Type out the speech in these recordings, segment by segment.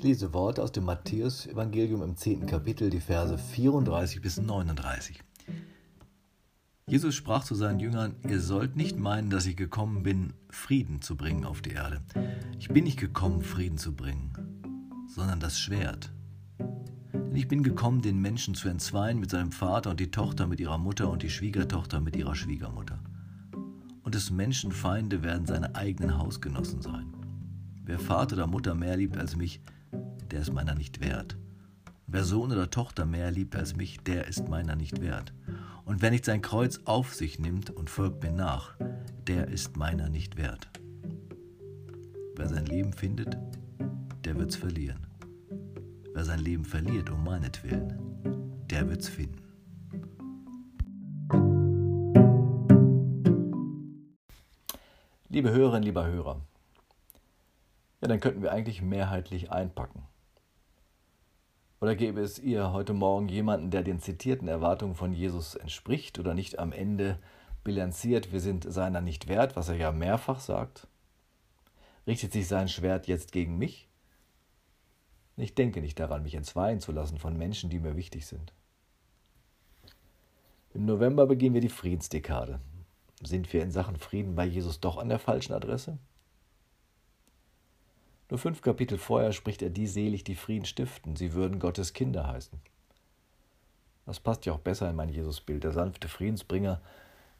Ich lese Worte aus dem Matthäus-Evangelium im 10. Kapitel, die Verse 34 bis 39. Jesus sprach zu seinen Jüngern: Ihr sollt nicht meinen, dass ich gekommen bin, Frieden zu bringen auf die Erde. Ich bin nicht gekommen, Frieden zu bringen, sondern das Schwert. Denn ich bin gekommen, den Menschen zu entzweien mit seinem Vater und die Tochter mit ihrer Mutter und die Schwiegertochter mit ihrer Schwiegermutter. Und des Menschen Feinde werden seine eigenen Hausgenossen sein. Wer Vater oder Mutter mehr liebt als mich, der ist meiner nicht wert. Wer Sohn oder Tochter mehr liebt als mich, der ist meiner nicht wert. Und wer nicht sein Kreuz auf sich nimmt und folgt mir nach, der ist meiner nicht wert. Wer sein Leben findet, der wird's verlieren. Wer sein Leben verliert um meinetwillen, der wird's finden. Liebe Hörerinnen, lieber Hörer, ja, dann könnten wir eigentlich mehrheitlich einpacken. Oder gäbe es ihr heute Morgen jemanden, der den zitierten Erwartungen von Jesus entspricht oder nicht am Ende bilanziert, wir sind seiner nicht wert, was er ja mehrfach sagt? Richtet sich sein Schwert jetzt gegen mich? Ich denke nicht daran, mich entzweien zu lassen von Menschen, die mir wichtig sind. Im November beginnen wir die Friedensdekade. Sind wir in Sachen Frieden bei Jesus doch an der falschen Adresse? Nur fünf Kapitel vorher spricht er die selig, die Frieden stiften, sie würden Gottes Kinder heißen. Das passt ja auch besser in mein Jesusbild, der sanfte Friedensbringer,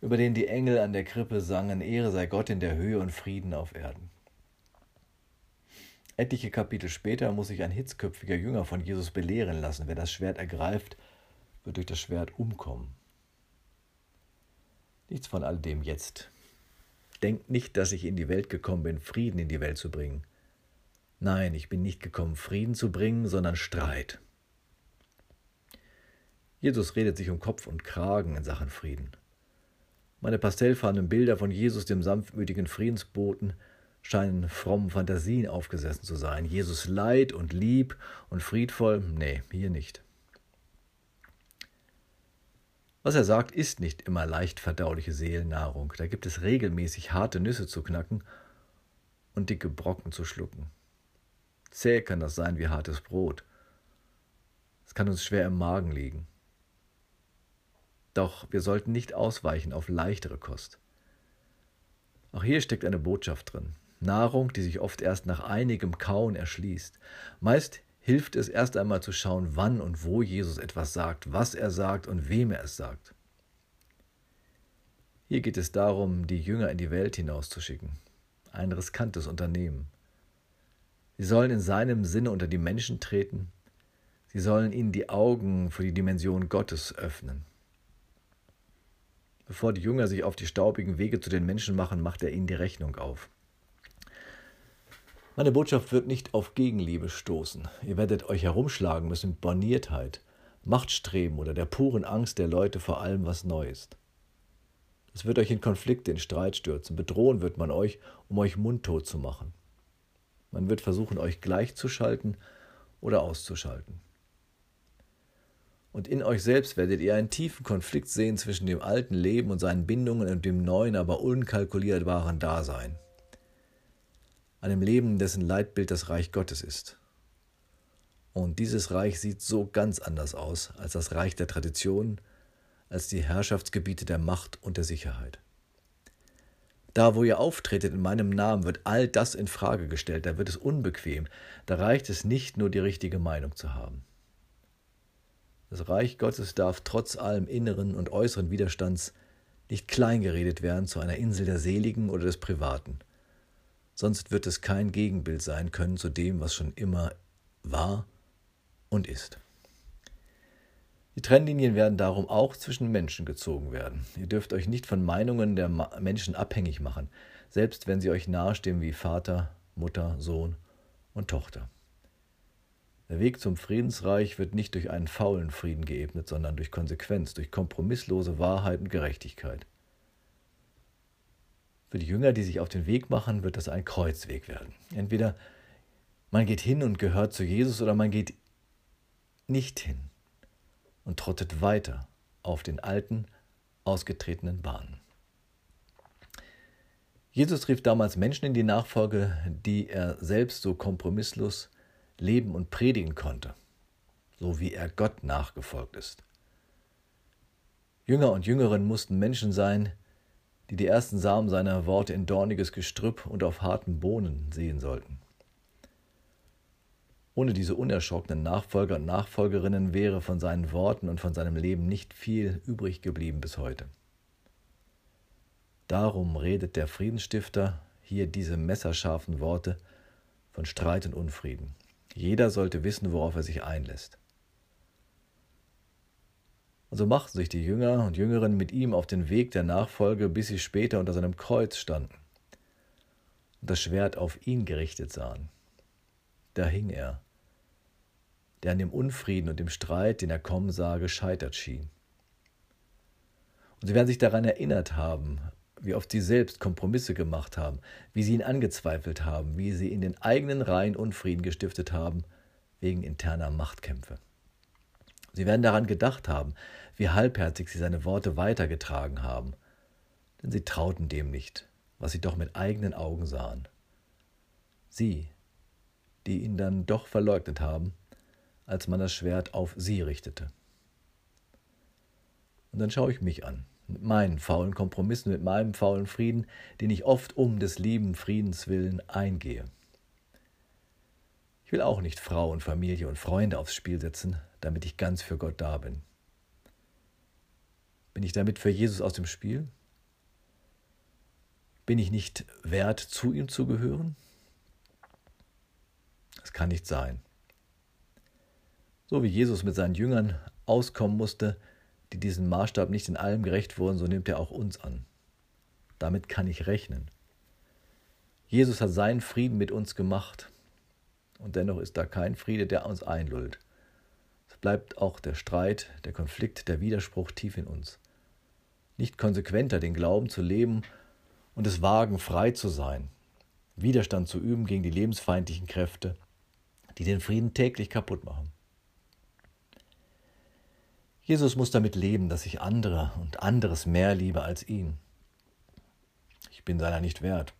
über den die Engel an der Krippe sangen, Ehre sei Gott in der Höhe und Frieden auf Erden. Etliche Kapitel später muss sich ein hitzköpfiger Jünger von Jesus belehren lassen, wer das Schwert ergreift, wird durch das Schwert umkommen. Nichts von all dem jetzt. Denkt nicht, dass ich in die Welt gekommen bin, Frieden in die Welt zu bringen. Nein, ich bin nicht gekommen, Frieden zu bringen, sondern Streit. Jesus redet sich um Kopf und Kragen in Sachen Frieden. Meine pastellfarbenen Bilder von Jesus, dem sanftmütigen Friedensboten, scheinen frommen Fantasien aufgesessen zu sein. Jesus leid und lieb und friedvoll? Nee, hier nicht. Was er sagt, ist nicht immer leicht verdauliche Seelennahrung. Da gibt es regelmäßig harte Nüsse zu knacken und dicke Brocken zu schlucken. Zäh kann das sein wie hartes Brot. Es kann uns schwer im Magen liegen. Doch wir sollten nicht ausweichen auf leichtere Kost. Auch hier steckt eine Botschaft drin. Nahrung, die sich oft erst nach einigem Kauen erschließt. Meist hilft es erst einmal zu schauen, wann und wo Jesus etwas sagt, was er sagt und wem er es sagt. Hier geht es darum, die Jünger in die Welt hinauszuschicken. Ein riskantes Unternehmen. Sie sollen in seinem Sinne unter die Menschen treten. Sie sollen ihnen die Augen für die Dimension Gottes öffnen. Bevor die Jünger sich auf die staubigen Wege zu den Menschen machen, macht er ihnen die Rechnung auf. Meine Botschaft wird nicht auf Gegenliebe stoßen. Ihr werdet euch herumschlagen müssen mit Borniertheit, Machtstreben oder der puren Angst der Leute vor allem, was neu ist. Es wird euch in Konflikte, in Streit stürzen. Bedrohen wird man euch, um euch mundtot zu machen. Man wird versuchen, euch gleichzuschalten oder auszuschalten. Und in euch selbst werdet ihr einen tiefen Konflikt sehen zwischen dem alten Leben und seinen Bindungen und dem neuen, aber unkalkulierbaren Dasein. Einem Leben, dessen Leitbild das Reich Gottes ist. Und dieses Reich sieht so ganz anders aus als das Reich der Tradition, als die Herrschaftsgebiete der Macht und der Sicherheit. Da, wo ihr auftretet in meinem Namen, wird all das in Frage gestellt, da wird es unbequem, da reicht es nicht nur die richtige Meinung zu haben. Das Reich Gottes darf trotz allem inneren und äußeren Widerstands nicht kleingeredet werden zu einer Insel der Seligen oder des Privaten. Sonst wird es kein Gegenbild sein können zu dem, was schon immer war und ist. Die Trennlinien werden darum auch zwischen Menschen gezogen werden. Ihr dürft euch nicht von Meinungen der Menschen abhängig machen, selbst wenn sie euch nahestehen wie Vater, Mutter, Sohn und Tochter. Der Weg zum Friedensreich wird nicht durch einen faulen Frieden geebnet, sondern durch Konsequenz, durch kompromisslose Wahrheit und Gerechtigkeit. Für die Jünger, die sich auf den Weg machen, wird das ein Kreuzweg werden. Entweder man geht hin und gehört zu Jesus oder man geht nicht hin und trottet weiter auf den alten, ausgetretenen Bahnen. Jesus rief damals Menschen in die Nachfolge, die er selbst so kompromisslos leben und predigen konnte, so wie er Gott nachgefolgt ist. Jünger und Jüngerinnen mussten Menschen sein, die die ersten Samen seiner Worte in dorniges Gestrüpp und auf harten Bohnen sehen sollten. Ohne diese unerschrockenen Nachfolger und Nachfolgerinnen wäre von seinen Worten und von seinem Leben nicht viel übrig geblieben bis heute. Darum redet der Friedensstifter hier diese messerscharfen Worte von Streit und Unfrieden. Jeder sollte wissen, worauf er sich einlässt. Und so machten sich die Jünger und Jüngerinnen mit ihm auf den Weg der Nachfolge, bis sie später unter seinem Kreuz standen und das Schwert auf ihn gerichtet sahen. Da hing er, der an dem Unfrieden und dem Streit, den er kommen sah, gescheitert schien. Und sie werden sich daran erinnert haben, wie oft sie selbst Kompromisse gemacht haben, wie sie ihn angezweifelt haben, wie sie in den eigenen Reihen Unfrieden gestiftet haben, wegen interner Machtkämpfe. Sie werden daran gedacht haben, wie halbherzig sie seine Worte weitergetragen haben, denn sie trauten dem nicht, was sie doch mit eigenen Augen sahen. Sie, die ihn dann doch verleugnet haben, als man das Schwert auf sie richtete. Und dann schaue ich mich an, mit meinen faulen Kompromissen, mit meinem faulen Frieden, den ich oft um des lieben Friedens willen eingehe. Ich will auch nicht Frau und Familie und Freunde aufs Spiel setzen, damit ich ganz für Gott da bin. Bin ich damit für Jesus aus dem Spiel? Bin ich nicht wert, zu ihm zu gehören? Das kann nicht sein. So wie Jesus mit seinen Jüngern auskommen musste, die diesem Maßstab nicht in allem gerecht wurden, so nimmt er auch uns an. Damit kann ich rechnen. Jesus hat seinen Frieden mit uns gemacht und dennoch ist da kein Friede, der uns einlullt. Es bleibt auch der Streit, der Konflikt, der Widerspruch tief in uns. Nicht konsequenter den Glauben zu leben und es wagen, frei zu sein, Widerstand zu üben gegen die lebensfeindlichen Kräfte, die den Frieden täglich kaputt machen. Jesus muss damit leben, dass ich andere und anderes mehr liebe als ihn. Ich bin seiner nicht wert.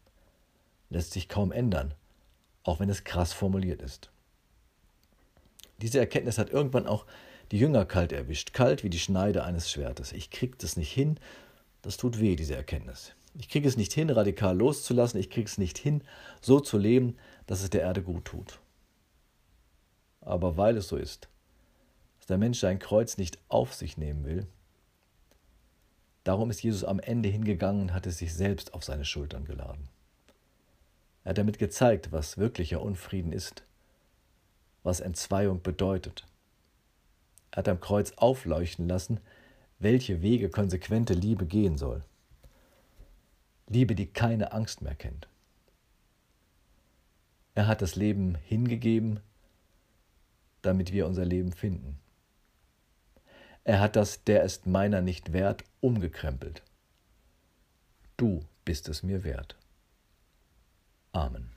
Lässt sich kaum ändern, auch wenn es krass formuliert ist. Diese Erkenntnis hat irgendwann auch die Jünger kalt erwischt, kalt wie die Schneide eines Schwertes. Ich krieg das nicht hin, das tut weh, diese Erkenntnis. Ich kriege es nicht hin, radikal loszulassen, ich kriege es nicht hin, so zu leben, dass es der Erde gut tut. Aber weil es so ist, der Mensch sein Kreuz nicht auf sich nehmen will. Darum ist Jesus am Ende hingegangen und hat es sich selbst auf seine Schultern geladen. Er hat damit gezeigt, was wirklicher Unfrieden ist, was Entzweiung bedeutet. Er hat am Kreuz aufleuchten lassen, welche Wege konsequente Liebe gehen soll. Liebe, die keine Angst mehr kennt. Er hat das Leben hingegeben, damit wir unser Leben finden. Er hat das Der ist meiner nicht wert umgekrempelt. Du bist es mir wert. Amen.